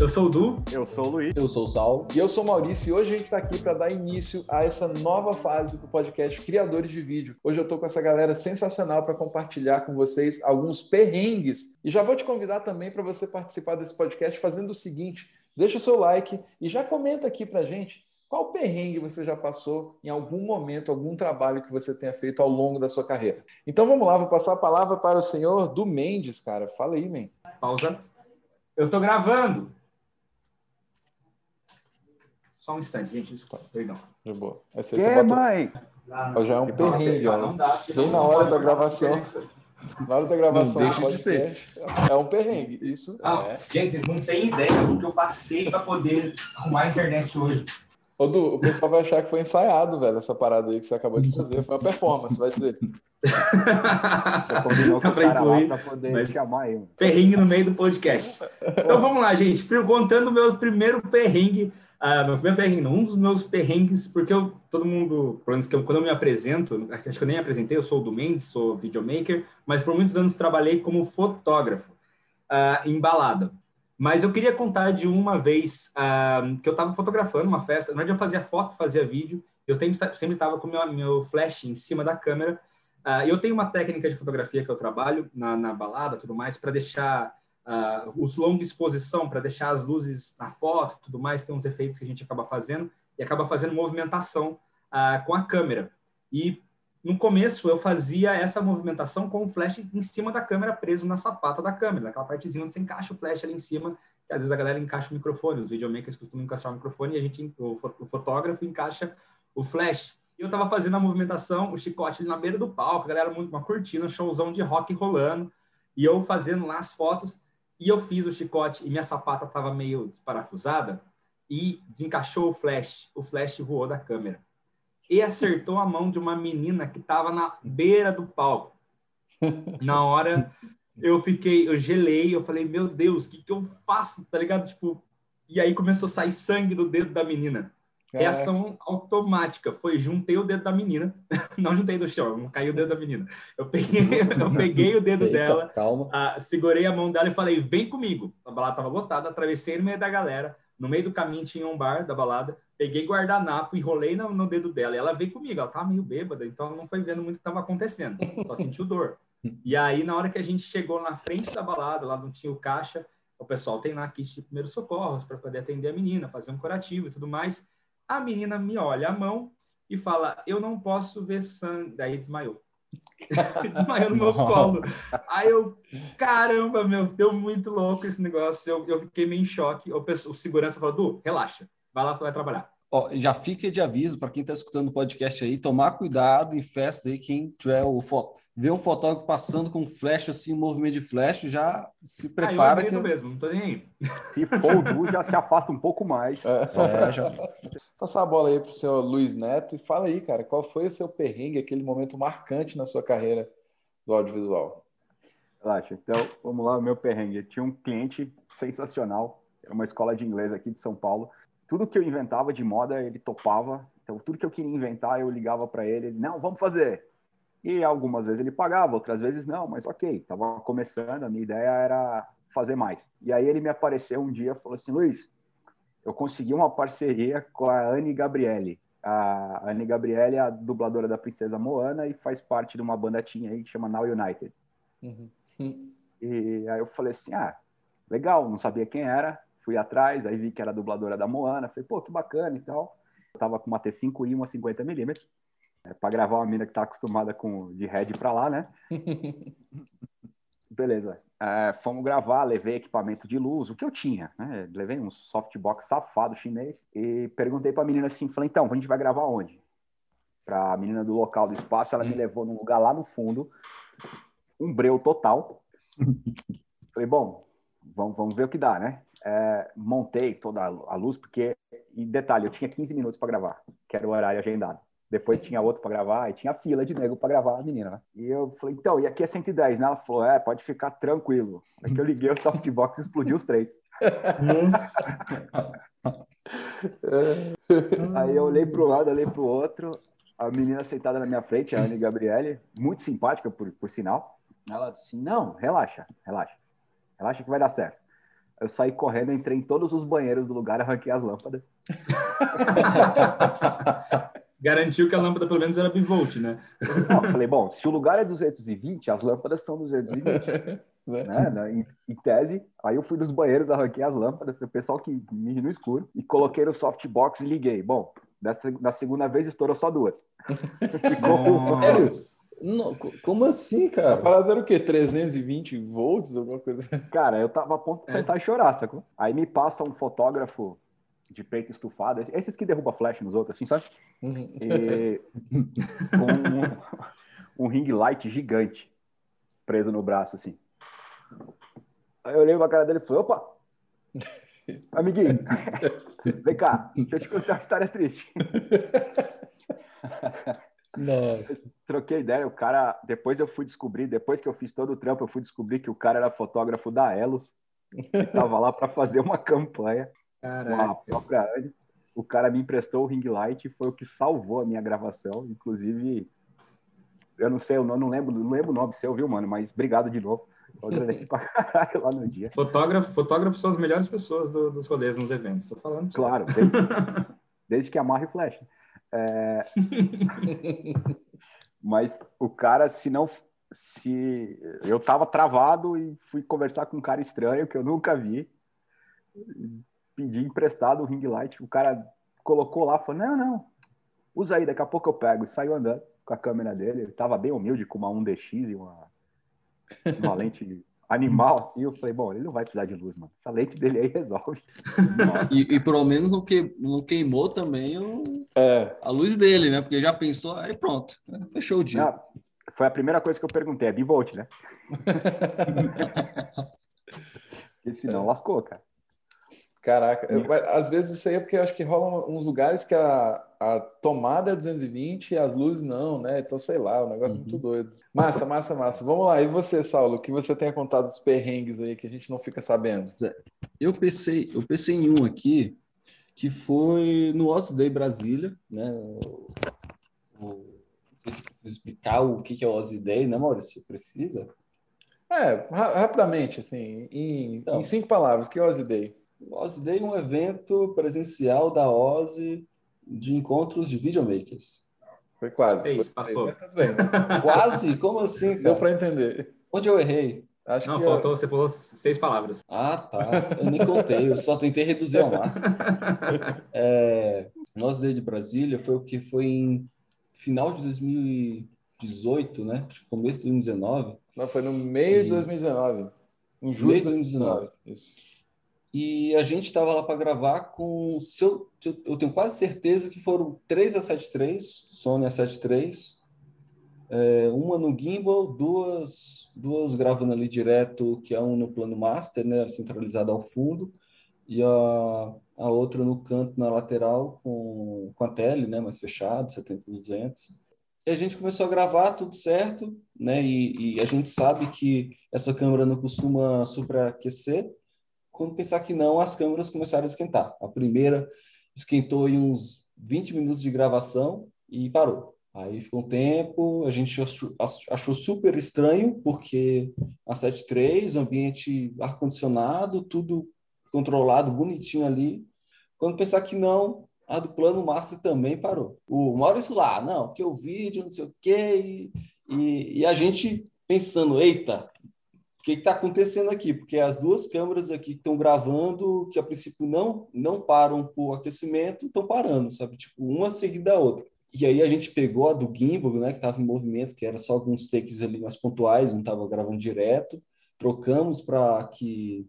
Eu sou o Du. Eu sou o Luiz. Eu sou o Saulo. E eu sou o Maurício. E hoje a gente está aqui para dar início a essa nova fase do podcast Criadores de Vídeo. Hoje eu estou com essa galera sensacional para compartilhar com vocês alguns perrengues. E já vou te convidar também para você participar desse podcast fazendo o seguinte: deixa o seu like e já comenta aqui para gente qual perrengue você já passou em algum momento, algum trabalho que você tenha feito ao longo da sua carreira. Então vamos lá, vou passar a palavra para o senhor do Mendes, cara. Fala aí, man. Pausa. Eu estou gravando. Só um instante, gente, desculpa, perdão. De boa. Essa que, bota... mãe? Ó, já é um perrengue, ó. Bem na hora da gravação. Na hora da gravação não deixa de ser. É um perrengue, isso. Ah, é. Gente, vocês não têm ideia do que eu passei para poder arrumar a internet hoje. Ô, Du, o pessoal vai achar que foi ensaiado, velho, essa parada aí que você acabou de fazer. Foi uma performance, vai dizer. Você combinou com pra poder mas... chamar aí. Perrengue no meio do podcast. Então vamos lá, gente. Contando o meu primeiro perrengue ah, meu primeiro perrengue, um dos meus perrengues, porque eu, todo mundo, pelo menos que eu, quando eu me apresento, acho que eu nem apresentei, eu sou o do Mendes, sou videomaker, mas por muitos anos trabalhei como fotógrafo uh, em balada. Mas eu queria contar de uma vez uh, que eu estava fotografando uma festa, na verdade eu fazia foto, fazia vídeo, eu sempre sempre estava com meu meu flash em cima da câmera. Uh, eu tenho uma técnica de fotografia que eu trabalho na, na balada, tudo mais, para deixar uh, os longa exposição para deixar as luzes na foto, tudo mais, tem uns efeitos que a gente acaba fazendo e acaba fazendo movimentação uh, com a câmera. E no começo eu fazia essa movimentação com o flash em cima da câmera preso na sapata da câmera, naquela partezinha onde você encaixa o flash ali em cima, que às vezes a galera encaixa o microfone, os videomakers costumam encaixar o microfone e a gente, o, fotógrafo encaixa o flash. E eu estava fazendo a movimentação, o chicote ali na beira do palco, a galera muito uma cortina, um showzão de rock rolando, e eu fazendo lá as fotos. E eu fiz o chicote e minha sapata estava meio desparafusada e desencaixou o flash. O flash voou da câmera e acertou a mão de uma menina que estava na beira do palco. Na hora eu fiquei, eu gelei, eu falei, meu Deus, o que, que eu faço? Tá ligado? Tipo, e aí começou a sair sangue do dedo da menina. Reação automática. Foi, juntei o dedo da menina. Não juntei do chão, não caiu o dedo da menina. Eu peguei, eu peguei o dedo Eita, dela, calma. Uh, segurei a mão dela e falei, vem comigo. A balada estava lotada, atravessei no meio da galera. No meio do caminho tinha um bar da balada. Peguei guardanapo, enrolei no, no dedo dela. E ela veio comigo. Ela tava meio bêbada, então ela não foi vendo muito o que estava acontecendo. Só sentiu dor. E aí, na hora que a gente chegou na frente da balada, lá não tinha o caixa, o pessoal tem lá kit de primeiros socorros para poder atender a menina, fazer um curativo e tudo mais. A menina me olha a mão e fala: Eu não posso ver sangue. Daí desmaiou. desmaiou no meu colo. Aí eu, caramba, meu, deu muito louco esse negócio. Eu, eu fiquei meio em choque. O, o segurança falou: Du, relaxa, vai lá, vai trabalhar. Ó, já fica de aviso para quem está escutando o podcast aí, tomar cuidado em festa aí, quem tiver o ver um fotógrafo passando com flash assim, um movimento de flash, já se prepara. Ah, eu que... mesmo, não tô nem aí. Se for o Du, já se afasta um pouco mais. É, é já. Passar a bola aí pro seu Luiz Neto e fala aí, cara, qual foi o seu perrengue, aquele momento marcante na sua carreira do audiovisual? Relaxa, então vamos lá, o meu perrengue. Eu tinha um cliente sensacional, era uma escola de inglês aqui de São Paulo tudo que eu inventava de moda, ele topava. Então, tudo que eu queria inventar, eu ligava para ele, ele, não, vamos fazer. E algumas vezes ele pagava, outras vezes não, mas ok, estava começando, a minha ideia era fazer mais. E aí ele me apareceu um dia e falou assim, Luiz, eu consegui uma parceria com a Anne Gabriele. A Anne Gabriele é a dubladora da Princesa Moana e faz parte de uma banda tinha aí que chama Now United. Uhum. E aí eu falei assim, ah, legal, não sabia quem era, fui atrás, aí vi que era dubladora da Moana, falei, pô, que bacana e tal. Eu tava com uma T5 e uma 50mm, é, para gravar uma mina que tá acostumada com de head para lá, né? Beleza. É, fomos gravar, levei equipamento de luz, o que eu tinha, né? Levei um softbox safado chinês e perguntei para a menina assim, falei, então, a gente vai gravar onde? Para a menina do local do espaço, ela me levou num lugar lá no fundo, um breu total. falei, bom, vamos, vamos ver o que dá, né? É, montei toda a luz, porque, e detalhe, eu tinha 15 minutos para gravar, que era o horário agendado. Depois tinha outro para gravar e tinha fila de nego para gravar a menina, né? E eu falei, então, e aqui é 110, né? Ela falou, é, pode ficar tranquilo. Aí que eu liguei o softbox e explodiu os três. Aí eu olhei para um lado, olhei para o outro, a menina sentada na minha frente, a Anne Gabriele, muito simpática, por, por sinal. Ela assim, não, relaxa, relaxa. Relaxa que vai dar certo. Eu saí correndo, entrei em todos os banheiros do lugar, arranquei as lâmpadas. Garantiu que a lâmpada pelo menos era bivolt, né? Não, falei, bom, se o lugar é 220, as lâmpadas são 220. né? né? Em, em, tese, aí eu fui nos banheiros, arranquei as lâmpadas, o pessoal que me no escuro, e coloquei no softbox e liguei. Bom, dessa, da segunda vez estourou só duas. Ficou não, como assim, cara? A parada era o quê? 320 volts, alguma coisa? Cara, eu tava a ponto de sentar é. e chorar, sacou? Aí me passa um fotógrafo de peito estufado, esses que derruba flash nos outros, assim, sabe? Uhum. E, com um, um ring light gigante preso no braço, assim. Aí eu olhei pra cara dele e falei, opa! Amiguinho, vem cá, deixa eu te contar uma história triste. Nossa. Troquei ideia, o cara. Depois eu fui descobrir, depois que eu fiz todo o trampo, eu fui descobrir que o cara era fotógrafo da Elos, que tava lá para fazer uma campanha Caraca. com a própria Anne. O cara me emprestou o ring light e foi o que salvou a minha gravação. Inclusive, eu não sei, eu não, não lembro, não lembro o nome seu, viu, mano? Mas obrigado de novo. Eu agradeci pra caralho lá no dia. Fotógrafo, fotógrafos são as melhores pessoas do, dos rolês nos eventos, tô falando. Claro, desde, desde que amarre flash. É... Mas o cara, se não. Se eu tava travado e fui conversar com um cara estranho que eu nunca vi, pedi emprestado o ring light, o cara colocou lá, falou: Não, não, usa aí, daqui a pouco eu pego. E saiu andando com a câmera dele. Ele tava bem humilde, com uma 1DX e uma, uma lente animal, assim, eu falei, bom, ele não vai precisar de luz, mano. Essa lente dele aí resolve. e, e pelo menos não, que, não queimou também o, é. a luz dele, né? Porque já pensou, aí pronto, fechou o dia. Não, foi a primeira coisa que eu perguntei, é bivolt, né? Porque senão lascou, cara. Caraca, eu, às vezes isso aí é porque eu acho que rolam uns lugares que a, a tomada é 220 e as luzes não, né? Então, sei lá, o negócio é muito uhum. doido. Massa, massa, massa. Vamos lá. E você, Saulo, o que você tem contado dos perrengues aí que a gente não fica sabendo? Eu pensei, eu pensei em um aqui que foi no Oz Day Brasília, né? O, o, não sei se precisa explicar o que é o Oz Day, né, Maurício? Precisa? É, rapidamente, assim, em, então, em cinco palavras, que é o Oz Day? O Ozzy Day é um evento presencial da Ozzy de encontros de videomakers. Foi quase. Seis, foi, passou. Mas bem, mas... quase? Como assim? Cara? Deu para entender. Onde eu errei? Acho não, faltou, eu... você falou seis palavras. Ah, tá. Eu nem contei, eu só tentei reduzir ao máximo. É, Nós Day de Brasília foi o que foi em final de 2018, né? Começo de 2019. Não, foi no meio e... de 2019. Em julho de 2019. Isso. E a gente estava lá para gravar com. Seu, eu tenho quase certeza que foram três A73, Sony A73, é, uma no gimbal, duas, duas gravando ali direto, que é um no plano master, né, centralizada ao fundo, e a, a outra no canto, na lateral, com, com a tele, né, mais fechado, 70-200. E a gente começou a gravar, tudo certo, né, e, e a gente sabe que essa câmera não costuma superaquecer, quando pensar que não, as câmeras começaram a esquentar. A primeira esquentou em uns 20 minutos de gravação e parou. Aí ficou um tempo, a gente achou, super estranho, porque a 7.3, ambiente ar-condicionado, tudo controlado, bonitinho ali. Quando pensar que não, a do plano master também parou. O Maurício lá, não, que o vídeo, não sei o quê, e, e a gente pensando, eita, o que está acontecendo aqui? Porque as duas câmeras aqui que estão gravando, que a princípio não não param por aquecimento, estão parando, sabe? Tipo, uma seguida da outra. E aí a gente pegou a do gimbal, né, que estava em movimento, que era só alguns takes ali mais pontuais, não estava gravando direto. Trocamos para que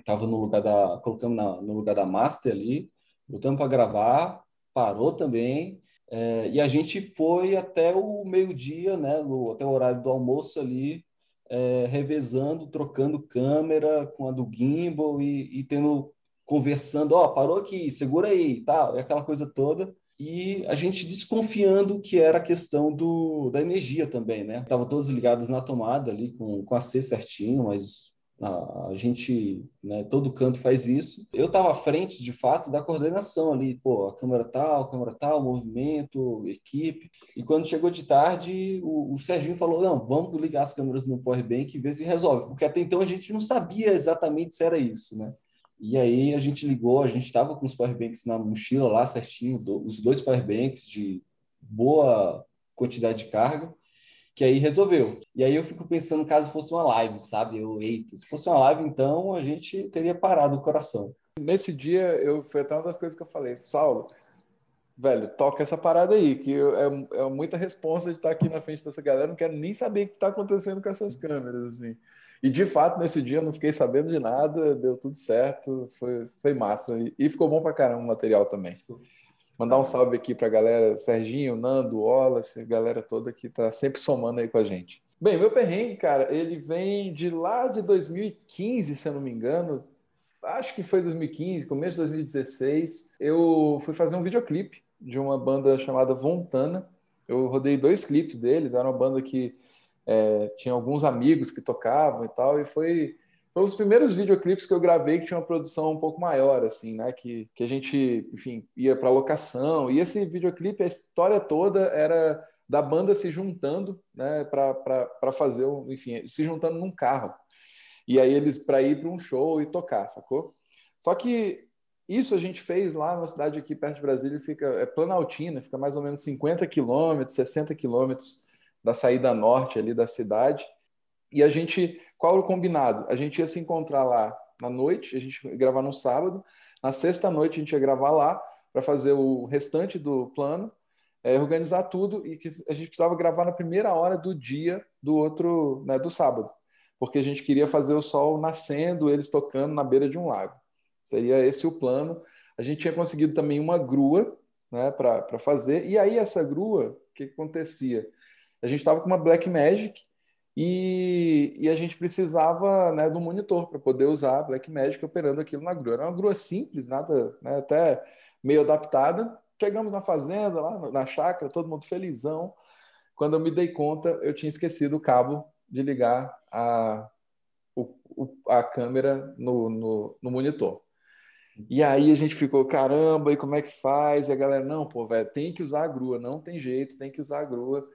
estava no lugar da colocamos na, no lugar da master ali, botamos para gravar, parou também. É, e a gente foi até o meio-dia, né, no, até o horário do almoço ali, é, revezando, trocando câmera com a do gimbal e, e tendo conversando, ó, oh, parou aqui, segura aí, tal, e aquela coisa toda. E a gente desconfiando que era a questão do, da energia também, né? Estavam todos ligados na tomada ali com, com a C certinho, mas A, gente, né, todo canto faz isso. Eu estava à frente, de fato, da coordenação ali, pô, a câmera tal, a câmera tal, movimento, equipe. E quando chegou de tarde, o, o Serginho falou: não, vamos ligar as câmeras no Powerbank e ver se resolve, porque até então a gente não sabia exatamente se era isso, né? E aí a gente ligou, a gente estava com os powerbanks na mochila lá certinho, os dois powerbanks de boa quantidade de carga que aí resolveu. E aí eu fico pensando caso fosse uma live, sabe? Eu, eita, se fosse uma live, então a gente teria parado o coração. Nesse dia, eu foi até uma das coisas que eu falei, Saulo, velho, toca essa parada aí, que eu, é, é muita responsa de estar aqui na frente dessa galera, não quero nem saber o que está acontecendo com essas câmeras, assim. E de fato, nesse dia eu não fiquei sabendo de nada, deu tudo certo, foi, foi massa. E, e ficou bom pra caramba o material também. Mandar um salve aqui para a galera, Serginho, Nando, Wallace, a galera toda que está sempre somando aí com a gente. Bem, meu perrengue, cara, ele vem de lá de 2015, se eu não me engano. Acho que foi 2015, começo de 2016. Eu fui fazer um videoclipe de uma banda chamada Vontana. Eu rodei dois clipes deles, era uma banda que é, tinha alguns amigos que tocavam e tal, e foi foi um dos primeiros videoclipes que eu gravei que tinha uma produção um pouco maior, assim, né? Que, que a gente, enfim, ia para locação. E esse videoclipe, a história toda era da banda se juntando, né? Para fazer, enfim, se juntando num carro. E aí eles para ir para um show e tocar, sacou? Só que isso a gente fez lá na cidade aqui perto de Brasília, fica é Planaltina, fica mais ou menos 50 quilômetros, 60 quilômetros da saída norte ali da cidade. E a gente, qual era o combinado? A gente ia se encontrar lá na noite, a gente ia gravar no sábado, na sexta noite a gente ia gravar lá para fazer o restante do plano, é, organizar tudo e que a gente precisava gravar na primeira hora do dia do outro, né, do sábado, porque a gente queria fazer o sol nascendo, eles tocando na beira de um lago. Seria esse o plano. A gente tinha conseguido também uma grua né, para fazer, e aí essa grua, o que, acontecia? A gente estava com uma Black Magic e, e, a gente precisava né, do monitor para poder usar a Blackmagic operando aquilo na grua. Era uma grua simples, nada, né, até meio adaptada. Chegamos na fazenda, lá na chácara, todo mundo felizão. Quando eu me dei conta, eu tinha esquecido o cabo de ligar a, o, a câmera no, no, no monitor. E aí a gente ficou, caramba, e como é que faz? E a galera, não, pô, velho, tem que usar a grua, não tem jeito, tem que usar a grua.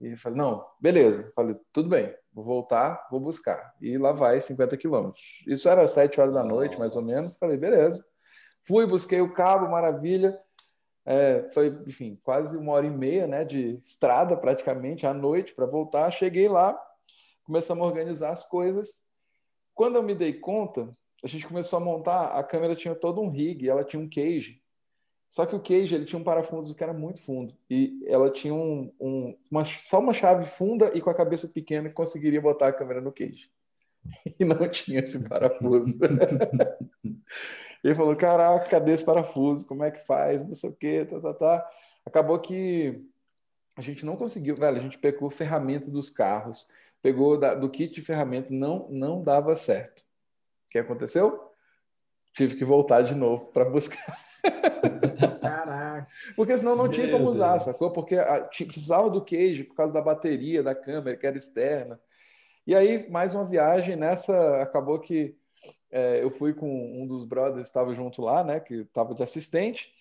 E falei, não, beleza. Falei, tudo bem, vou voltar, vou buscar. E lá vai 50 quilômetros. Isso era 7 horas da noite, mais ou menos. Falei, beleza. Fui, busquei o cabo, maravilha. É, foi, enfim, quase uma hora e meia né, de estrada, praticamente, à noite, para voltar. Cheguei lá, começamos a organizar as coisas. Quando eu me dei conta, a gente começou a montar, a câmera tinha todo um rig, ela tinha um cage. Só que o cage ele tinha um parafuso que era muito fundo e ela tinha um, um, uma, só uma chave funda e com a cabeça pequena conseguiria botar a câmera no cage. E não tinha esse parafuso. ele falou: Caraca, cadê esse parafuso? Como é que faz? Não sei o que, tá, tá, tá. Acabou que a gente não conseguiu, velho. A gente pegou ferramenta dos carros, pegou da, do kit de ferramenta, não, não dava certo. O que aconteceu? Tive que voltar de novo para buscar. Caraca. Porque senão não tinha como usar, sacou? Porque a, precisava do queijo por causa da bateria da câmera, que era externa. E aí, mais uma viagem nessa, acabou que é, eu fui com um dos brothers, estava junto lá, né, que estava de assistente.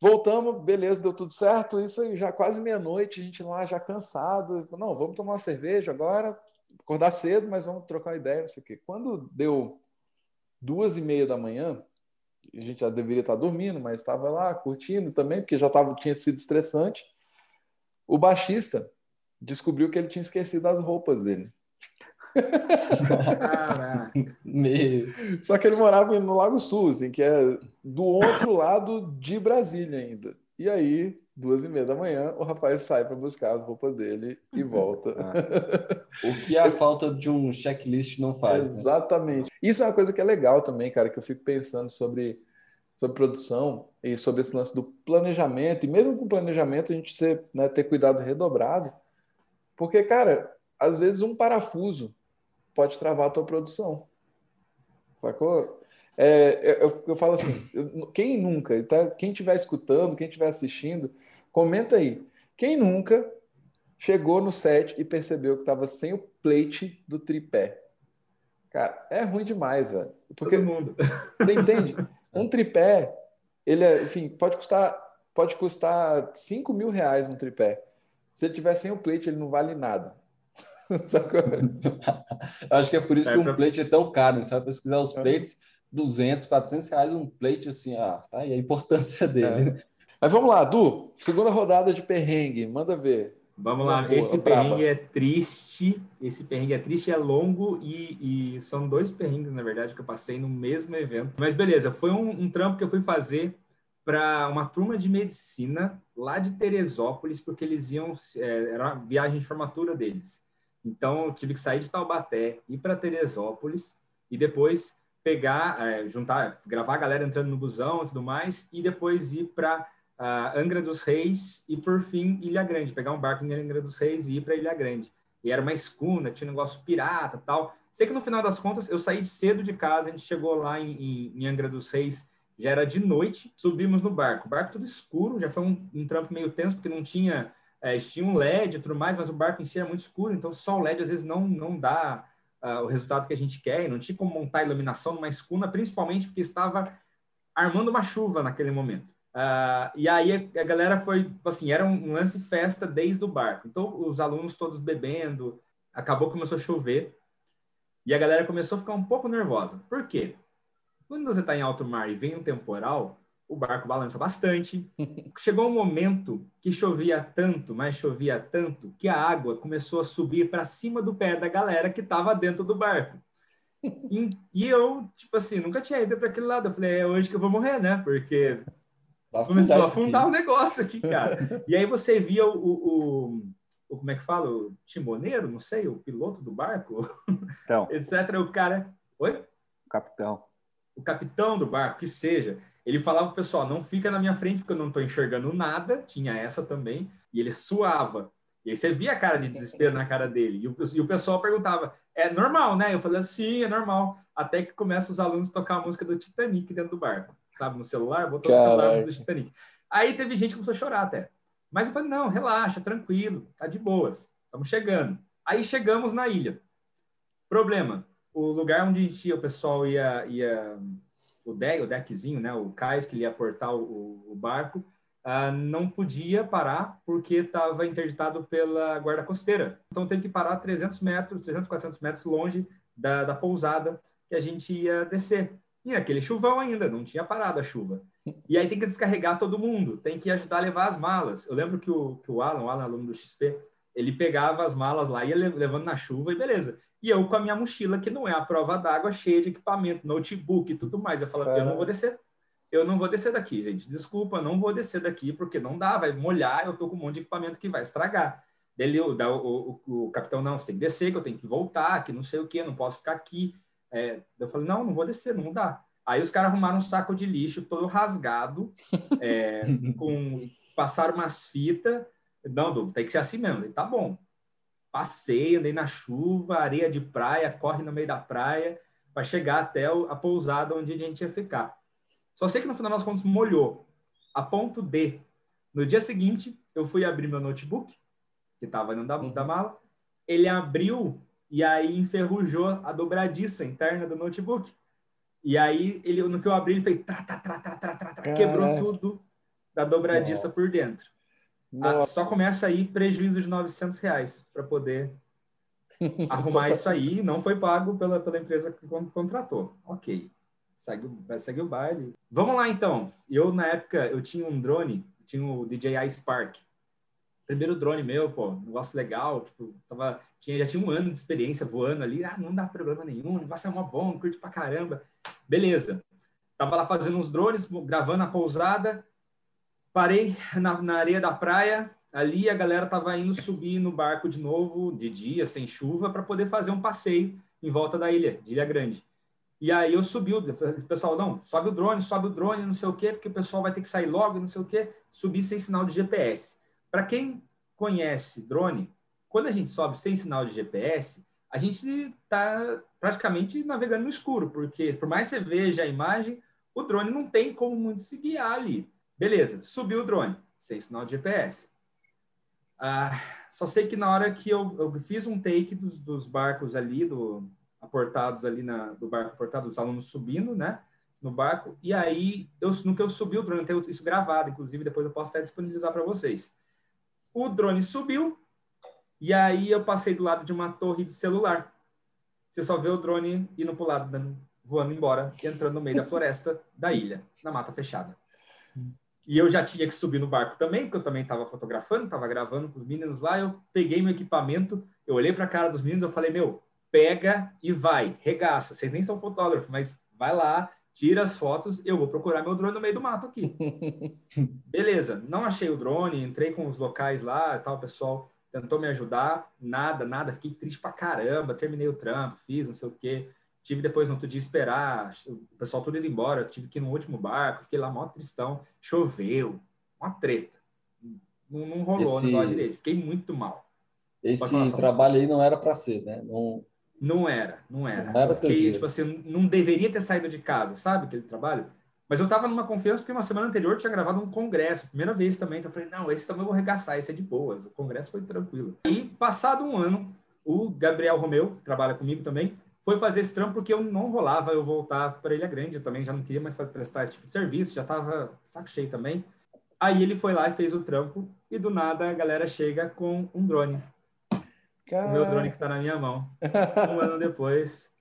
Voltamos, beleza, deu tudo certo. Isso aí, já quase meia-noite, a gente lá já cansado. Não, vamos tomar uma cerveja agora, acordar cedo, mas vamos trocar uma ideia, não sei o quê. Quando deu duas e meia da manhã, a gente já deveria estar dormindo, mas estava lá curtindo também, porque já tava, tinha sido estressante. O baixista descobriu que ele tinha esquecido as roupas dele. Só que ele morava no Lago Sul, assim, que é do outro lado de Brasília ainda. E aí, duas e meia da manhã, o rapaz sai para buscar as roupas dele e volta. Ah. O que a falta de um checklist não faz. Né? Exatamente. Né? Isso é uma coisa que é legal também, cara, que eu fico pensando sobre, sobre produção e sobre esse lance do planejamento. E mesmo com planejamento, a gente ser, né, ter cuidado redobrado. Porque, cara, às vezes um parafuso pode travar a tua produção. Sacou? É, eu, eu, falo assim, quem nunca, tá, quem estiver escutando, quem estiver assistindo, comenta aí. Quem nunca chegou no set e percebeu que estava sem o plate do tripé? Cara, é ruim demais, velho. Porque Todo mundo. Você entende? Um tripé, ele é, enfim, pode custar, pode custar 5 mil reais um tripé. Se ele tiver sem o plate, ele não vale nada. Sacou? Acho que é por isso É, que um pra- plate é tão caro. né? Você vai pesquisar os É. plates, 200, 400 reais um plate, assim, ah, tá aí a importância dele. É. Mas vamos lá, Du, segunda rodada de perrengue, manda ver. Vamos Uma lá, boa, esse braba. perrengue é triste. Esse perrengue é triste, é longo e, e são dois perrengues, na verdade, que eu passei no mesmo evento. Mas beleza, foi um, um trampo que eu fui fazer para uma turma de medicina lá de Teresópolis, porque eles iam, é, era uma viagem de formatura deles. Então, eu tive que sair de Taubaté, ir para Teresópolis e depois pegar, é, juntar, gravar a galera entrando no busão e tudo mais, e depois ir para ah, Angra dos Reis e, por fim, Ilha Grande. Pegar um barco em Angra dos Reis e ir para Ilha Grande. E era uma escuna, tinha um negócio pirata tal. Sei que no final das contas eu saí cedo de casa, a gente chegou lá em, em, em Angra dos Reis, já era de noite, subimos no barco. O barco tudo escuro, já foi um, um trampo meio tenso, porque não tinha. É, tinha um LED e tudo mais, mas o barco em si era muito escuro, então só o LED às vezes não, não dá ah, o resultado que a gente quer, e não tinha como montar iluminação numa escuna, principalmente porque estava armando uma chuva naquele momento. Ah, e aí a, galera foi, assim, era um, lance festa desde o barco. Então os alunos todos bebendo, acabou começou a chover e a galera começou a ficar um pouco nervosa. Por quê? Quando você está em alto mar e vem um temporal, o barco balança bastante. Chegou um momento que chovia tanto, mas chovia tanto, que a água começou a subir para cima do pé da galera que estava dentro do barco. E, e eu, tipo assim, nunca tinha ido para aquele lado. Eu falei, é hoje que eu vou morrer, né? Porque Vai começou a afundar o negócio aqui, cara. E aí você via o, o, o- como é que fala? O timoneiro, não sei, o piloto do barco, Então, etc. O cara, oi? capitão. O capitão do barco, que seja. Ele falava pro pessoal, não fica na minha frente porque eu não estou enxergando nada. Tinha essa também. E ele suava. E aí você via a cara de desespero na cara dele. E o, e o pessoal perguntava, é normal, né? Eu falei, sim, é normal. Até que começa os alunos a tocar a música do Titanic dentro do barco. Sabe, no celular, botou celular a Caraca. música do Titanic. Aí teve gente que começou a chorar até. Mas eu falei, não, relaxa, tranquilo, tá de boas. Estamos chegando. Aí chegamos na ilha. Problema, o lugar onde a gente ia, o pessoal ia, ia o deck, o deckzinho, né, o cais que ele ia portar o, o barco, ah, não podia parar porque estava interditado pela guarda costeira. Então teve que parar 300 metros, 300, 400 metros longe da, da pousada que a gente ia descer. E aquele chuvão ainda, não tinha parado a chuva. E aí tem que descarregar todo mundo, tem que ajudar a levar as malas. Eu lembro que o, que o Alan, o Alan, aluno do XP, ele pegava as malas lá, ia le- levando na chuva e beleza. E eu com a minha mochila, que não é a prova d'água, cheia de equipamento, notebook e tudo mais. Eu falava, eu não vou descer. Eu não vou descer daqui, gente. Desculpa, não vou descer daqui, porque não dá, vai molhar, eu tô com um monte de equipamento que vai estragar. Dele, o, o, o, capitão, não, você tem que descer, que eu tenho que voltar, que não sei o que, não posso ficar aqui. É, eu falei, não, não vou descer, não dá. Aí os caras arrumaram um saco de lixo todo rasgado, é, com passaram umas fitas. Não, tem que ser assim mesmo. Falei, tá bom. Passei, andei na chuva, areia de praia, corre no meio da praia, para chegar até a pousada onde a gente ia ficar. Só sei que no final das contas molhou, a ponto de, no dia seguinte, eu fui abrir meu notebook, que estava dentro da, Uhum. da mala, ele abriu e aí enferrujou a dobradiça interna do notebook. E aí, ele, no que eu abri, ele fez tra, tra, tra, tra, tra, tra, quebrou tudo da dobradiça Nossa. por dentro. Ah, Nossa. só começa aí prejuízo de 900 reais para poder arrumar isso aí. Não foi pago pela, pela empresa que con- contratou. Ok. Segue, o- segue o baile. Vamos lá, então. Eu, na época, eu tinha um drone, tinha o DJI Spark. Primeiro drone meu, pô, negócio legal. Tipo, tava, tinha, já tinha um ano de experiência voando ali. Ah, não dá problema nenhum, o negócio é uma bom, curte pra caramba. Beleza. Tava lá fazendo uns drones, gravando a pousada. Parei na, na areia da praia. Ali a galera tava indo subir no barco de novo, de dia, sem chuva, para poder fazer um passeio em volta da ilha, de Ilha Grande. E aí eu subi, o pessoal, não, sobe o drone, sobe o drone, não sei o quê, porque o pessoal vai ter que sair logo, não sei o quê. Subi sem sinal de GPS. Para quem conhece drone, quando a gente sobe sem sinal de GPS, a gente está praticamente navegando no escuro, porque por mais que você veja a imagem, o drone não tem como muito se guiar ali. Beleza, subiu o drone, sem sinal de GPS. Ah, só sei que na hora que eu, eu fiz um take dos, dos barcos ali, do, aportados ali na, do barco aportado, os alunos subindo, né? No barco. E aí, eu, no que eu subi o drone, eu tenho isso gravado, inclusive, depois eu posso até disponibilizar para vocês. O drone subiu, e aí eu passei do lado de uma torre de celular. Você só vê o drone indo para o lado, voando embora, entrando no meio da floresta da ilha, na mata fechada. E eu já tinha que subir no barco também, porque eu também estava fotografando, estava gravando com os meninos lá. Eu peguei meu equipamento, eu olhei para a cara dos meninos, eu falei: Meu, pega e vai, regaça. Vocês nem são fotógrafos, mas vai lá, tira as fotos. Eu vou procurar meu drone no meio do mato aqui. Beleza, não achei o drone, entrei com os locais lá e tal, o pessoal tentou me ajudar, nada, nada. Fiquei triste pra caramba, terminei o trampo, fiz não sei o quê. Tive depois no outro dia esperar, o pessoal tudo indo embora, tive que ir no último barco, fiquei lá mó tristão, choveu, uma treta. Não, não rolou esse, o negócio direito, fiquei muito mal. Esse trabalho aí não era para ser, né? Não... não era, não era. Não era fiquei, tipo assim, não deveria ter saído de casa, sabe, aquele trabalho? Mas eu tava numa confiança porque uma semana anterior eu tinha gravado um congresso, primeira vez também, então eu falei, não, esse também eu vou regaçar, esse é de boas, o congresso foi tranquilo. E passado um ano, o Gabriel Romeu, que trabalha comigo também, foi fazer esse trampo porque eu não rolava eu voltar para Ilha Grande, eu também já não queria mais prestar esse tipo de serviço, já estava saco cheio também. Aí ele foi lá e fez o trampo e do nada a galera chega com um drone. Caraca. O meu drone que está na minha mão. Um ano depois,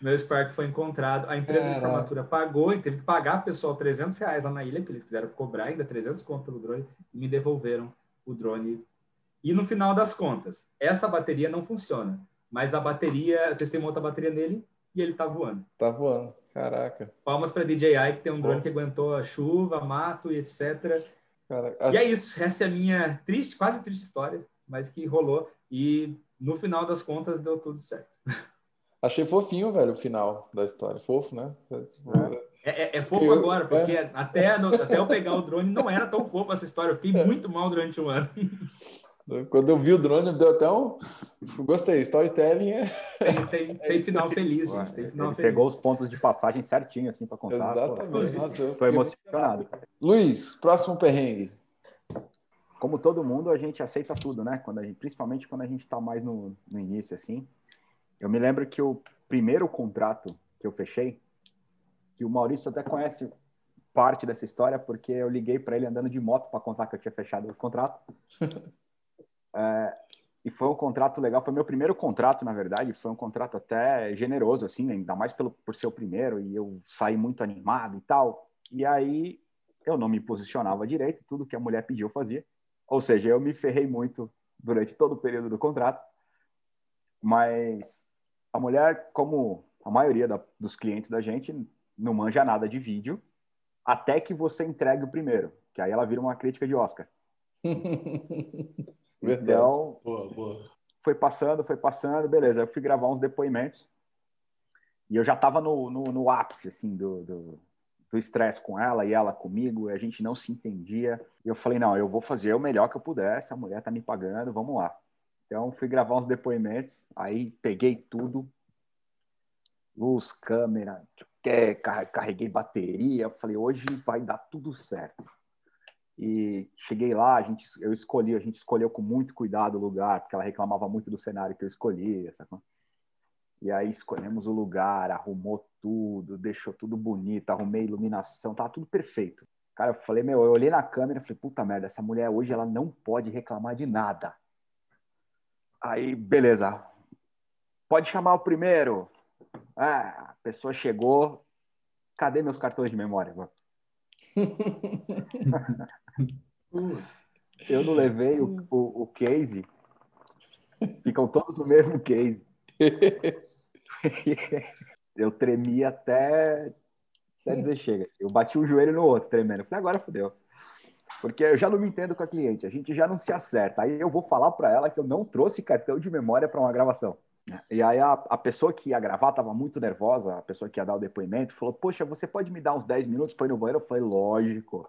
meu Spark foi encontrado. A empresa Caraca. de formatura pagou e teve que pagar o pessoal 300 reais lá na ilha, porque eles quiseram cobrar ainda 300 conto pelo drone e me devolveram o drone. E no final das contas, essa bateria não funciona mas a bateria, eu testei uma outra bateria nele e ele tá voando. Tá voando, caraca. Palmas para DJI, que tem um drone que aguentou a chuva, mato e etc. Caraca. E é isso, essa é a minha triste, quase triste história, mas que rolou e no final das contas deu tudo certo. Achei fofinho, velho, o final da história. Fofo, né? É, é, é fofo eu, agora, porque é. Até, no, até eu pegar o drone não era tão fofo essa história. Eu fiquei é. muito mal durante um ano. Quando eu vi o drone, deu até um. Gostei, storytelling é. Tem, tem, tem final feliz, gente. Tem final feliz. Pegou os pontos de passagem certinho, assim, para contar. Exatamente. Nossa, foi emocionado. Luiz, próximo perrengue. Como todo mundo, a gente aceita tudo, né? Quando a gente, principalmente quando a gente está mais no, no início, assim. Eu me lembro que o primeiro contrato que eu fechei, que o Maurício até conhece parte dessa história, porque eu liguei para ele andando de moto para contar que eu tinha fechado o contrato. É, e foi um contrato legal, foi meu primeiro contrato, na verdade, foi um contrato até generoso, assim, ainda mais pelo, por ser o primeiro, e eu saí muito animado e tal. E aí eu não me posicionava direito, tudo que a mulher pediu eu fazia. Ou seja, eu me ferrei muito durante todo o período do contrato, mas a mulher, como a maioria da, dos clientes da gente, não manja nada de vídeo, até que você entregue o primeiro, que aí ela vira uma crítica de Oscar. Verdade. Então, boa, boa. foi passando, foi passando, beleza. Eu fui gravar uns depoimentos e eu já estava no, no, no, ápice, assim, do estresse do, com ela e ela comigo, e a gente não se entendia. E eu falei, não, eu vou fazer o melhor que eu puder, essa mulher tá me pagando, vamos lá. Então, fui gravar uns depoimentos, aí peguei tudo, luz, câmera, carreguei bateria, falei, hoje vai dar tudo certo. E cheguei lá, a gente, eu escolhi, a gente escolheu com muito cuidado o lugar, porque ela reclamava muito do cenário que eu escolhi. E aí escolhemos o lugar, arrumou tudo, deixou tudo bonito, arrumei iluminação, tava tudo perfeito. Cara, eu falei, meu, eu olhei na câmera e falei, puta merda, essa mulher hoje ela não pode reclamar de nada. Aí, beleza. Pode chamar o primeiro. Ah, a pessoa chegou. Cadê meus cartões de memória? Eu não levei o, o, o, case. Ficam todos no mesmo case. Eu tremi até, até dizer chega. Eu bati um joelho no outro, tremendo. Eu falei, agora fodeu. Porque eu já não me entendo com a cliente, a gente já não se acerta. Aí eu vou falar para ela que eu não trouxe cartão de memória para uma gravação. E aí a, a pessoa que ia gravar estava muito nervosa, a pessoa que ia dar o depoimento, falou: Poxa, você pode me dar uns 10 minutos para ir no banheiro? Eu falei: Lógico,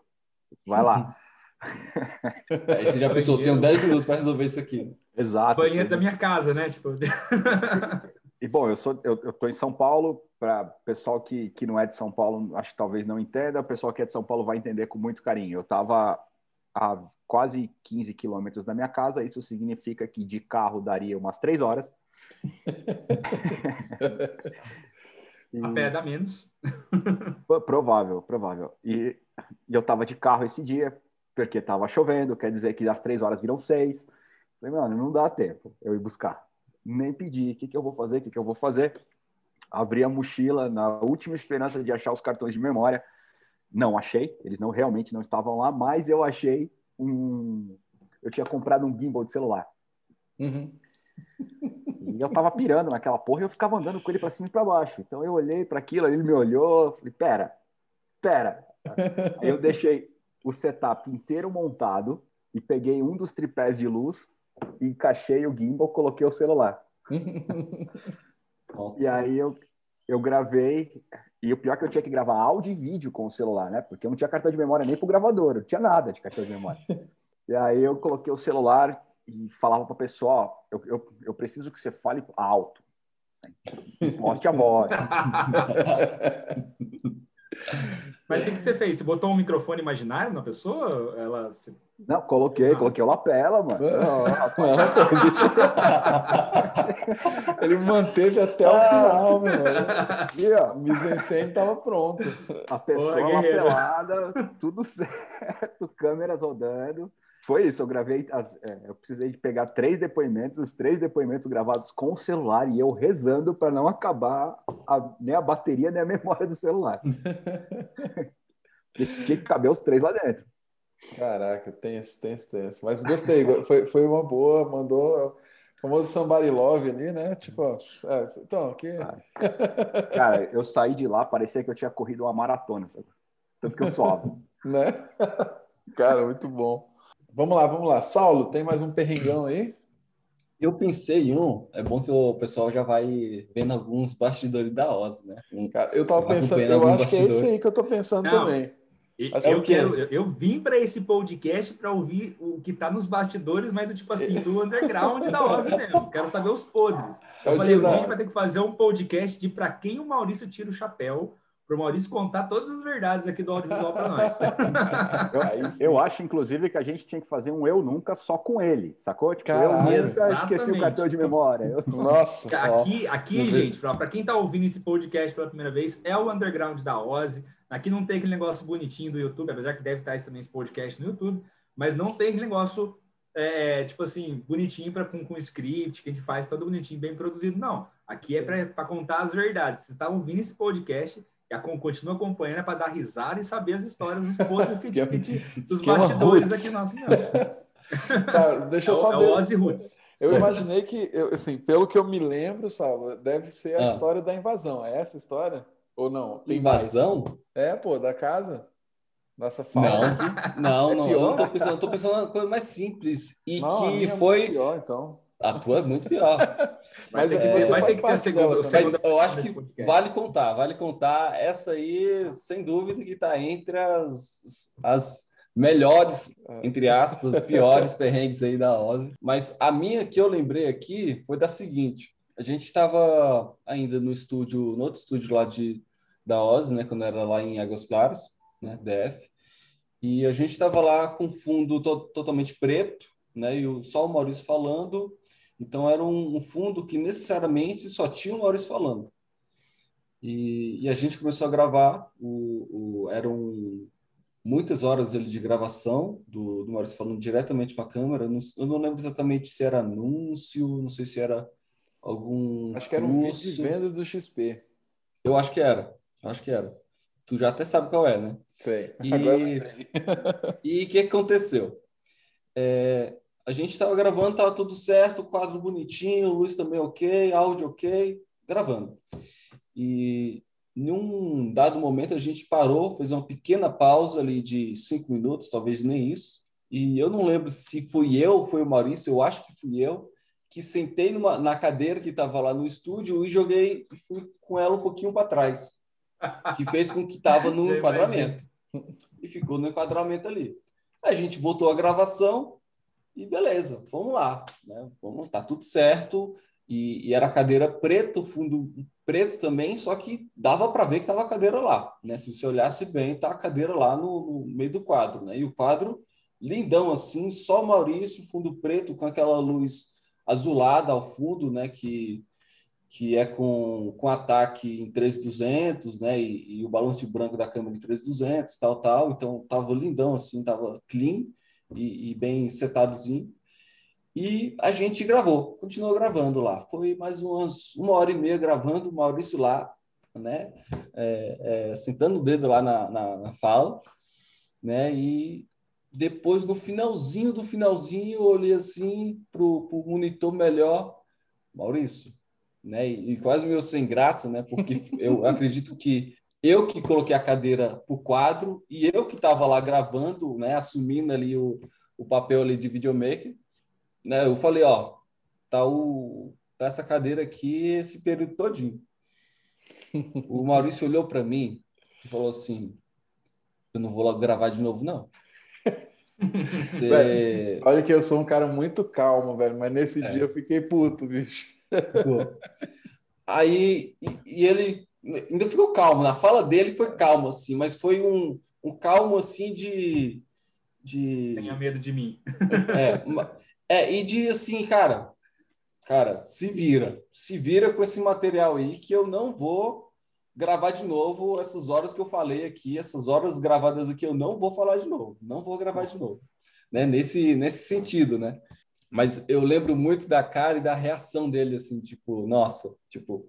vai lá. Aí você já pensou, tenho 10 minutos para resolver isso aqui. Exato. Banheiro da minha casa, né? Tipo... e bom, eu sou eu, eu tô em São Paulo, para pessoal que, que não é de São Paulo, acho que talvez não entenda, o pessoal que é de São Paulo vai entender com muito carinho. Eu estava a quase 15 quilômetros da minha casa, isso significa que de carro daria umas 3 horas. A pé dá menos. provável, provável. E, e eu tava de carro esse dia, porque tava chovendo, quer dizer que as três horas viram seis. Falei, mano, não dá tempo eu ir buscar. Nem pedi, o que, que eu vou fazer, o que, que eu vou fazer. Abri a mochila na última esperança de achar os cartões de memória. Não achei, eles não realmente não estavam lá, mas eu achei um. Eu tinha comprado um gimbal de celular. Uhum. E eu tava pirando naquela porra e eu ficava andando com ele para cima e para baixo. Então eu olhei para aquilo, ele me olhou, falei, pera, pera. Aí eu deixei o setup inteiro montado e peguei um dos tripés de luz, encaixei o gimbal, coloquei o celular. e aí eu, eu gravei, e o pior é que eu tinha que gravar áudio e vídeo com o celular, né? Porque eu não tinha cartão de memória nem pro gravador, não tinha nada de cartão de memória. e aí eu coloquei o celular, e falava para a pessoa: eu, eu, eu preciso que você fale alto, mostre a voz. Mas o que você fez? Você botou um microfone imaginário na pessoa? Ela se... Não, coloquei, ah. coloquei o lapela, mano. Ele manteve até o final, meu. E, ó, mise tava pronto. A pessoa Pô, lapelada, tudo certo, câmeras rodando foi isso, eu gravei, as, é, eu precisei de pegar três depoimentos, os três depoimentos gravados com o celular e eu rezando para não acabar a, nem a bateria nem a memória do celular. Tinha que caber os três lá dentro. Caraca, tem esse, tem esse, tem esse. Mas gostei, foi, foi uma boa, mandou o famoso somebody love ali, né? Tipo, é, então, aqui... Ah, cara, eu saí de lá, parecia que eu tinha corrido uma maratona, sabe? Tanto que eu suava. né? Cara, muito bom. Vamos lá, vamos lá. Saulo, tem mais um perrengão aí? Eu pensei em um, é bom que o pessoal já vai vendo alguns bastidores da Oz, né? Um, Cara, eu tava pensando, eu acho bastidores. que é esse aí que eu tô pensando Não, também. Eu, eu, quero, eu, eu vim para esse podcast para ouvir o que tá nos bastidores, mas do tipo assim, do underground da Oz mesmo. Quero saber os podres. Eu, eu falei, a gente vai ter que fazer um podcast de para quem o Maurício tira o chapéu para o Maurício contar todas as verdades aqui do audiovisual para nós. eu, eu, acho, inclusive, que a gente tinha que fazer um Eu Nunca só com ele, sacou? Tipo, Caralho, eu nunca exatamente. esqueci o cartão de memória. Eu... Nossa. Aqui, aqui gente, para quem está ouvindo esse podcast pela primeira vez, é o Underground da Ozzy. Aqui não tem aquele negócio bonitinho do YouTube, apesar que deve estar também esse podcast no YouTube, mas não tem aquele negócio, é, tipo assim, bonitinho para com, com script, que a gente faz todo bonitinho, bem produzido. Não. Aqui é para contar as verdades. Você está ouvindo esse podcast continua acompanhando é para dar risada e saber as histórias dos podres que, que, que, dos bastidores aqui nosso. Cara, deixa eu é, saber. É o Ozzy Roots. Eu imaginei que, eu, assim, pelo que eu me lembro, Salva, deve ser a ah. história da invasão. É essa história? Ou não? Tem invasão? Mais? É, pô, da casa. Nossa fala. Não, não, é não. Eu tô pensando, tô pensando uma coisa mais simples. E não, que é foi. É pior, então. A tua é muito pior. Mas é que você vai ter que ter a segunda. segunda eu acho que vale contar, vale contar. Essa aí, sem dúvida, que está entre as, as melhores, é. entre aspas, piores perrengues aí da Ozzy. Mas a minha que eu lembrei aqui foi da seguinte: a gente estava ainda no estúdio, no outro estúdio lá de, da Ozzy, né, quando era lá em Águas Claras, né, DF. E a gente estava lá com fundo to totalmente preto, né, e só o Maurício falando então, era um, um fundo que necessariamente só tinha o Maurício falando. E, e a gente começou a gravar, o, o, eram muitas horas ele de gravação do, do Maurício falando diretamente com a câmera. Não, eu não lembro exatamente se era anúncio, não sei se era algum. Acho que era um vídeo de venda do XP. Eu acho que era, acho que era. Tu já até sabe qual é, né? Sei. E o que aconteceu? É, a gente estava gravando, estava tudo certo, quadro bonitinho, luz também ok, áudio ok, gravando. E em um dado momento a gente parou, fez uma pequena pausa ali de cinco minutos, talvez nem isso. E eu não lembro se fui eu, foi o Maurício, eu acho que fui eu, que sentei numa, na cadeira que estava lá no estúdio e joguei e fui com ela um pouquinho para trás, que fez com que estava no enquadramento. E ficou no enquadramento ali. A gente voltou a gravação, e beleza, vamos lá, né? Vamos, tá tudo certo. E, e era cadeira preto, fundo preto também, só que dava para ver que estava a cadeira lá, né? Se você olhasse bem, tá a cadeira lá no, no, meio do quadro, né? E o quadro lindão assim, só Maurício, fundo preto com aquela luz azulada ao fundo, né? Que, que é com, com ataque em 3200, né? E, e o balanço de branco da câmera em 3200, tal, tal. Então, tava lindão, assim, tava clean e, e bem setadozinho. E a gente gravou, continuou gravando lá. Foi mais umas uma hora e meia gravando, o Maurício lá, né? É, é, sentando o dedo lá na, na, na, fala, né? E depois, no finalzinho do finalzinho, eu olhei assim para o monitor melhor, Maurício, né? E, e quase meio sem graça, né? Porque eu acredito que eu que coloquei a cadeira para o quadro e eu que estava lá gravando, né? Assumindo ali o, o papel ali de videomaker né, eu falei, ó, tá, o, tá essa cadeira aqui esse período todinho. o Maurício olhou para mim e falou assim, eu não vou gravar de novo, não. Você... Velho, olha que eu sou um cara muito calmo, velho, mas nesse é. dia eu fiquei puto, bicho. Aí, e, e, ele ainda ficou calmo, na fala dele foi calmo, assim, mas foi um, um calmo, assim, de... de... Tenha medo de mim. É, é, e de assim, cara, cara, se vira, se vira com esse material aí que eu não vou gravar de novo essas horas que eu falei aqui, essas horas gravadas aqui eu não vou falar de novo, não vou gravar de novo, né? Nesse nesse sentido, né? Mas eu lembro muito da cara e da reação dele, assim, tipo, nossa, tipo,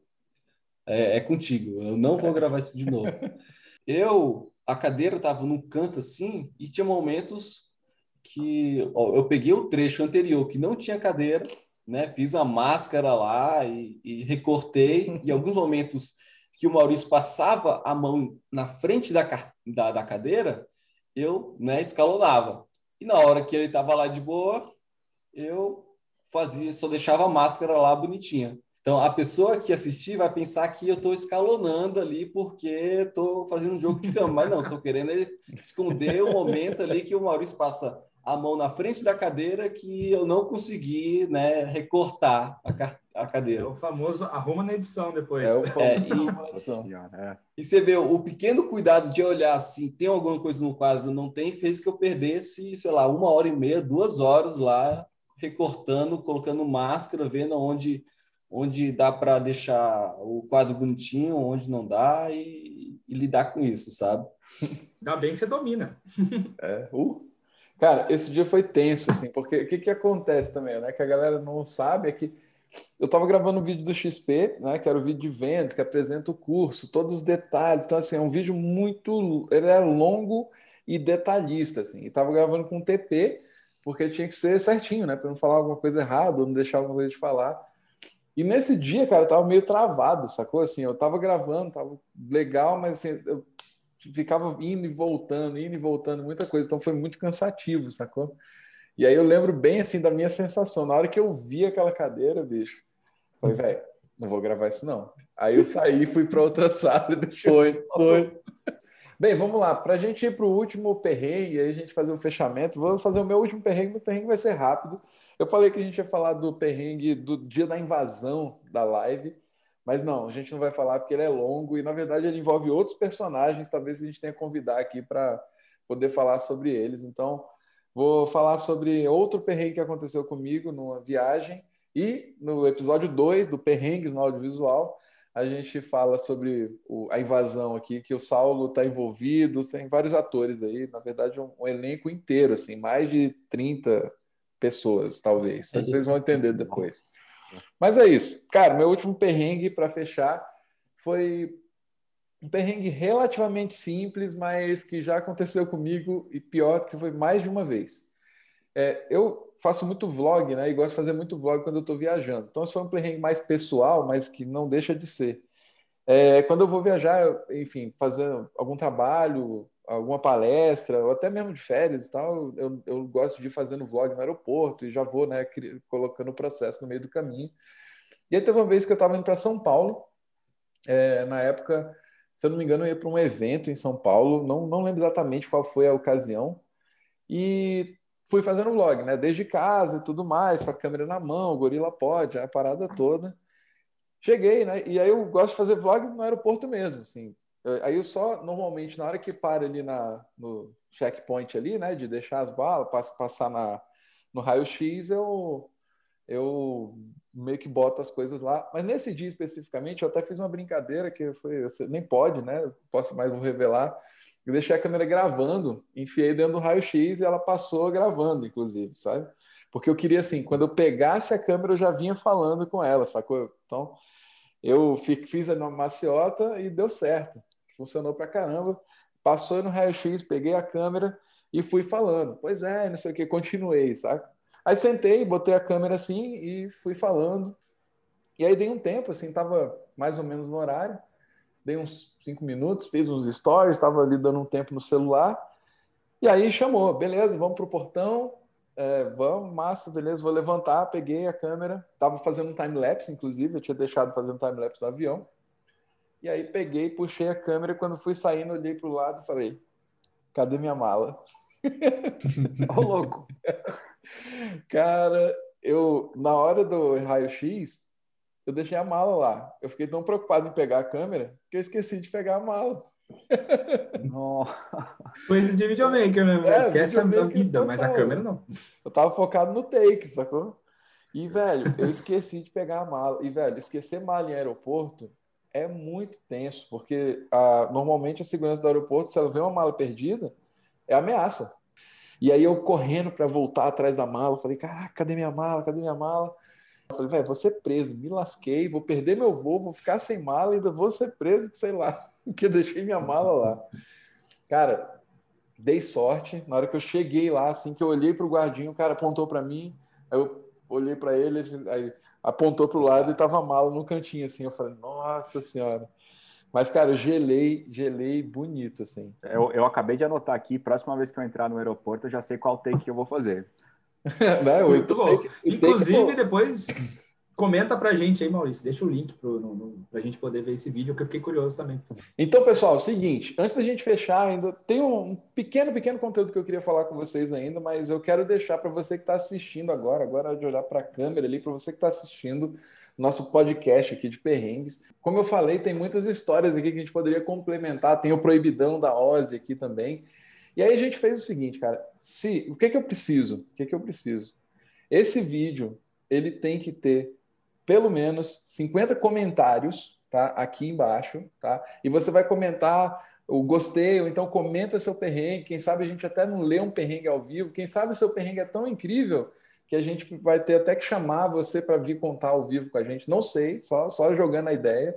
é, é contigo, eu não vou gravar isso de novo. Eu, a cadeira tava num canto assim e tinha momentos que ó, eu peguei o trecho anterior que não tinha cadeira, né? Fiz a máscara lá e, e recortei. e alguns momentos que o Maurício passava a mão na frente da, da, da cadeira, eu né, escalonava. E na hora que ele estava lá de boa, eu fazia, só deixava a máscara lá bonitinha. Então, a pessoa que assistir vai pensar que eu estou escalonando ali porque estou fazendo um jogo de cama. Mas não, estou querendo esconder o momento ali que o Maurício passa a mão na frente da cadeira que eu não consegui né, recortar a, a cadeira. É o famoso arruma na edição depois. É o famoso. É, e, e você vê o pequeno cuidado de olhar assim, tem alguma coisa no quadro, não tem, fez que eu perdesse, sei lá, uma hora e meia, duas horas lá, recortando, colocando máscara, vendo onde, onde dá para deixar o quadro bonitinho, onde não dá e, e lidar com isso, sabe? Ainda bem que você domina. É, uh. Cara, esse dia foi tenso, assim, porque o que, que acontece também, né? Que a galera não sabe é que eu estava gravando um vídeo do XP, né? Que era o vídeo de vendas, que apresenta o curso, todos os detalhes. Então, assim, é um vídeo muito. Ele é longo e detalhista, assim. E estava gravando com TP, porque tinha que ser certinho, né? Para não falar alguma coisa errada ou não deixar alguma coisa de falar. E nesse dia, cara, eu tava meio travado, sacou? Assim, eu tava gravando, tava legal, mas assim, eu ficava indo e voltando, indo e voltando, muita coisa. Então foi muito cansativo, sacou? E aí eu lembro bem assim da minha sensação. Na hora que eu vi aquela cadeira, bicho, falei, velho, não vou gravar isso não. Aí eu saí fui para outra sala e deixei. Foi, foi. Bem, vamos lá. Para a gente ir para o último perrengue, aí a gente fazer o fechamento, vou fazer o meu último perrengue. Meu perrengue vai ser rápido. Eu falei que a gente ia falar do perrengue do dia da invasão da live. Mas não, a gente não vai falar porque ele é longo e, na verdade, ele envolve outros personagens. Talvez a gente tenha que convidar aqui para poder falar sobre eles. Então, vou falar sobre outro perrengue que aconteceu comigo numa viagem. E no episódio 2 do Perrengues no Audiovisual, a gente fala sobre o, a invasão aqui, que o Saulo está envolvido, tem vários atores aí, na verdade, um, um, elenco inteiro, assim, mais de 30 pessoas, talvez. Vocês vão entender depois. Mas é isso. Cara, meu último perrengue para fechar foi um perrengue relativamente simples, mas que já aconteceu comigo e pior que foi mais de uma vez. É, eu faço muito vlog, né? E gosto de fazer muito vlog quando eu estou viajando. Então, esse foi um perrengue mais pessoal, mas que não deixa de ser. É, quando eu vou viajar, enfim, fazer algum trabalho, alguma palestra, ou até mesmo de férias e tal, eu, eu gosto de ir fazendo vlog no aeroporto e já vou, né, colocando o processo no meio do caminho. E aí teve uma vez que eu estava indo para São Paulo, é, na época, se eu não me engano, eu ia para um evento em São Paulo, não, não lembro exatamente qual foi a ocasião, e fui fazendo vlog, né, desde casa e tudo mais, com a câmera na mão, gorila pode, a parada toda. Cheguei, né, e aí eu gosto de fazer vlog no aeroporto mesmo, assim, Aí eu só, normalmente, na hora que para ali na, no checkpoint ali, né, de deixar as balas, passar na, no raio-x, eu, eu meio que boto as coisas lá. Mas nesse dia especificamente, eu até fiz uma brincadeira que foi, nem pode, né? Posso mais vou revelar. Eu deixei a câmera gravando, enfiei dentro do raio-x e ela passou gravando, inclusive, sabe? Porque eu queria assim, quando eu pegasse a câmera, eu já vinha falando com ela, sacou? Então, eu fiz a maciota e deu certo. Funcionou pra caramba. Passou no raio-x, peguei a câmera e fui falando. Pois é, não sei o que, continuei, saca? Aí sentei, botei a câmera assim e fui falando. E aí dei um tempo, assim, tava mais ou menos no horário. Dei uns cinco minutos, fiz uns stories, estava ali dando um tempo no celular. E aí chamou, beleza, vamos pro portão. É, vamos, massa, beleza, vou levantar. Peguei a câmera, tava fazendo um time-lapse, inclusive, eu tinha deixado fazendo time-lapse no avião. E aí peguei, puxei a câmera. Quando fui saindo, olhei pro lado e falei: cadê minha mala? Ô, louco! Cara, eu, na hora do raio-x, eu deixei a mala lá. Eu fiquei tão preocupado em pegar a câmera que eu esqueci de pegar a mala. Coisa de videomaker mesmo. É, Esquece a vida, mas a câmera não. Eu tava focado no take, sacou? E, velho, eu esqueci de pegar a mala. E, velho, esquecer mala em aeroporto é muito tenso, porque a, normalmente a segurança do aeroporto, se ela vê uma mala perdida, é ameaça. E aí eu correndo para voltar atrás da mala, falei, caraca, cadê minha mala? Cadê minha mala? Eu falei, velho, vou ser preso, me lasquei, vou perder meu voo, vou ficar sem mala ainda vou ser preso, sei lá, porque deixei minha mala lá. Cara, dei sorte. Na hora que eu cheguei lá, assim que eu olhei para o guardinho, o cara apontou para mim, aí eu olhei para ele, aí apontou para o lado e tava a mala no cantinho, assim. Eu falei, nossa senhora. Mas, cara, eu gelei, gelei bonito, assim. Eu, eu acabei de anotar aqui, próxima vez que eu entrar no aeroporto, eu já sei qual take que eu vou fazer. né? Muito bom. Take, Inclusive, take, depois comenta pra gente aí, Maurício. Deixa o link pro, no, no, pra gente poder ver esse vídeo, que eu fiquei curioso também. Então, pessoal, é o seguinte, antes da gente fechar, ainda tem um pequeno, pequeno conteúdo que eu queria falar com vocês ainda, mas eu quero deixar para você que está assistindo agora, agora de olhar para a câmera ali, para você que está assistindo nosso podcast aqui de perrengues. Como eu falei, tem muitas histórias aqui que a gente poderia complementar. Tem o Proibidão da Ozzy aqui também. E aí a gente fez o seguinte, cara. Se, o que, que eu preciso? O que, que eu preciso? Esse vídeo, ele tem que ter pelo menos 50 comentários, tá? Aqui embaixo, tá? E você vai comentar o gostei, ou então comenta seu perrengue. Quem sabe a gente até não lê um perrengue ao vivo. Quem sabe o seu perrengue é tão incrível que a gente vai ter até que chamar você para vir contar ao vivo com a gente. Não sei, só, só jogando a ideia.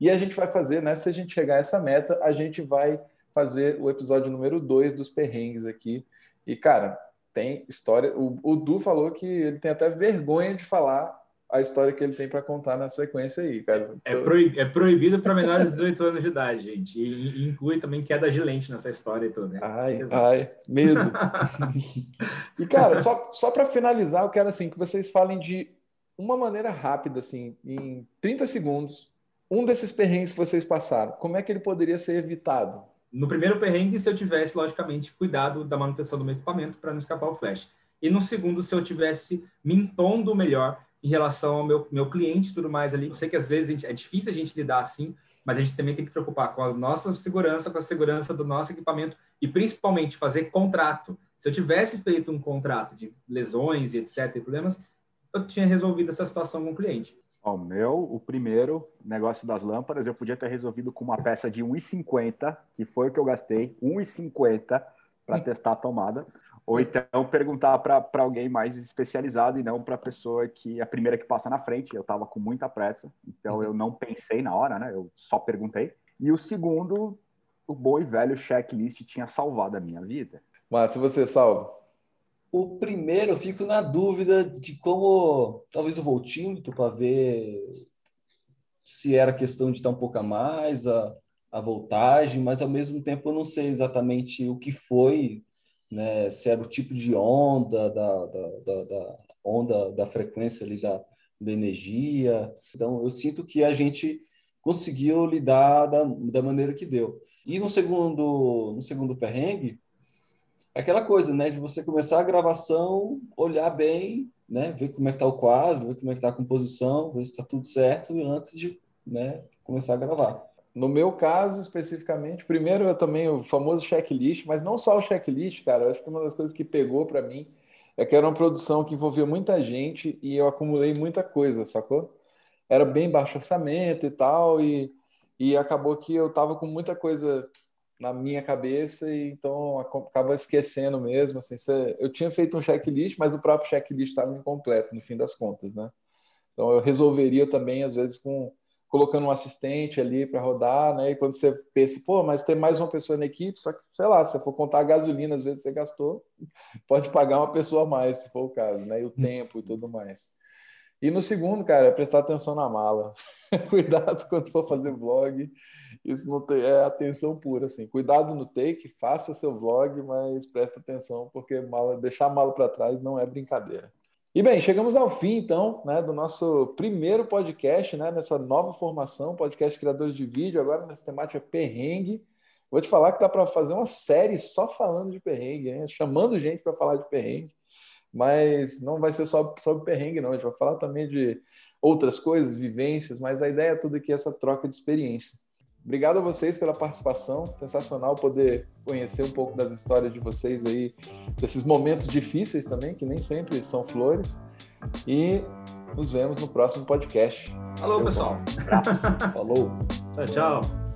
E a gente vai fazer, né? Se a gente chegar a essa meta, a gente vai fazer o episódio número 2 dos perrengues aqui. E, cara, tem história. O, o Du falou que ele tem até vergonha de falar a história que ele tem para contar na sequência aí, cara. É, proib, é proibido para menores de 18 anos de idade, gente. E, e, inclui também queda de lente nessa história toda. Né? Ai, Exato. ai, medo. e, cara, só, só para finalizar, eu quero assim que vocês falem de uma maneira rápida, assim, em 30 segundos, um desses perrengues que vocês passaram, como é que ele poderia ser evitado? No primeiro perrengue, se eu tivesse, logicamente, cuidado da manutenção do meu equipamento para não escapar o flash. E no segundo, se eu tivesse me impondo melhor em relação ao meu, meu cliente e tudo mais ali. Eu sei que às vezes gente, é difícil a gente lidar assim, mas a gente também tem que preocupar com a nossa segurança, com a segurança do nosso equipamento e principalmente fazer contrato. Se eu tivesse feito um contrato de lesões e etc, e problemas, eu tinha resolvido essa situação com o cliente. O meu, o primeiro negócio das lâmpadas, eu podia ter resolvido com uma peça de 1,50, que foi o que eu gastei, 1,50 para testar a tomada. Ou então perguntar para alguém mais especializado e não para a pessoa que é a primeira que passa na frente. Eu estava com muita pressa, então eu não pensei na hora, né? Eu só perguntei. E o segundo, o bom e velho checklist tinha salvado a minha vida. Mas se você salva? O primeiro, eu fico na dúvida de como talvez o voltímetro para ver se era questão de estar um pouco a mais a, a voltagem, mas ao mesmo tempo eu não sei exatamente o que foi né, se era o tipo de onda da, da, da, da onda da frequência ali da, da energia. Então, eu sinto que a gente conseguiu lidar da, da maneira que deu. E no segundo, no segundo perrengue, aquela coisa, né, de você começar a gravação, olhar bem, né, ver como é que está o quadro, ver como é que está a composição, ver se está tudo certo antes de, né, começar a gravar. No meu caso, especificamente, primeiro é também o famoso checklist, mas não só o checklist, cara. Eu acho que uma das coisas que pegou para mim é que era uma produção que envolvia muita gente e eu acumulei muita coisa, sacou? Era bem baixo orçamento e tal, e, e acabou que eu tava com muita coisa na minha cabeça e então acaba esquecendo mesmo, assim, eu tinha feito um checklist, mas o próprio checklist estava incompleto no fim das contas, né? Então eu resolveria também às vezes com colocando um assistente ali para rodar, né? E quando você pensa, pô, mas tem mais uma pessoa na equipe, só que, sei lá, se for contar a gasolina, às vezes você gastou, pode pagar uma pessoa a mais, se for o caso, né? E o tempo e tudo mais. E no segundo, cara, é prestar atenção na mala. Cuidado quando for fazer vlog. Isso não tem, é atenção pura, assim. Cuidado no take, faça seu vlog, mas presta atenção, porque mala, deixar a mala para trás não é brincadeira. E bem, chegamos ao fim, então, né, do nosso primeiro podcast, né, nessa nova formação, podcast Criadores de Vídeo, agora nessa temática perrengue. Vou te falar que dá para fazer uma série só falando de perrengue, hein? chamando gente para falar de perrengue, mas não vai ser só sobre perrengue, não. A gente vai falar também de outras coisas, vivências, mas a ideia é tudo aqui essa troca de experiência. Obrigado a vocês pela participação. Sensacional poder conhecer um pouco das histórias de vocês aí, desses momentos difíceis também, que nem sempre são flores. E nos vemos no próximo podcast. Falou, pessoal. Falou. Tchau, tchau.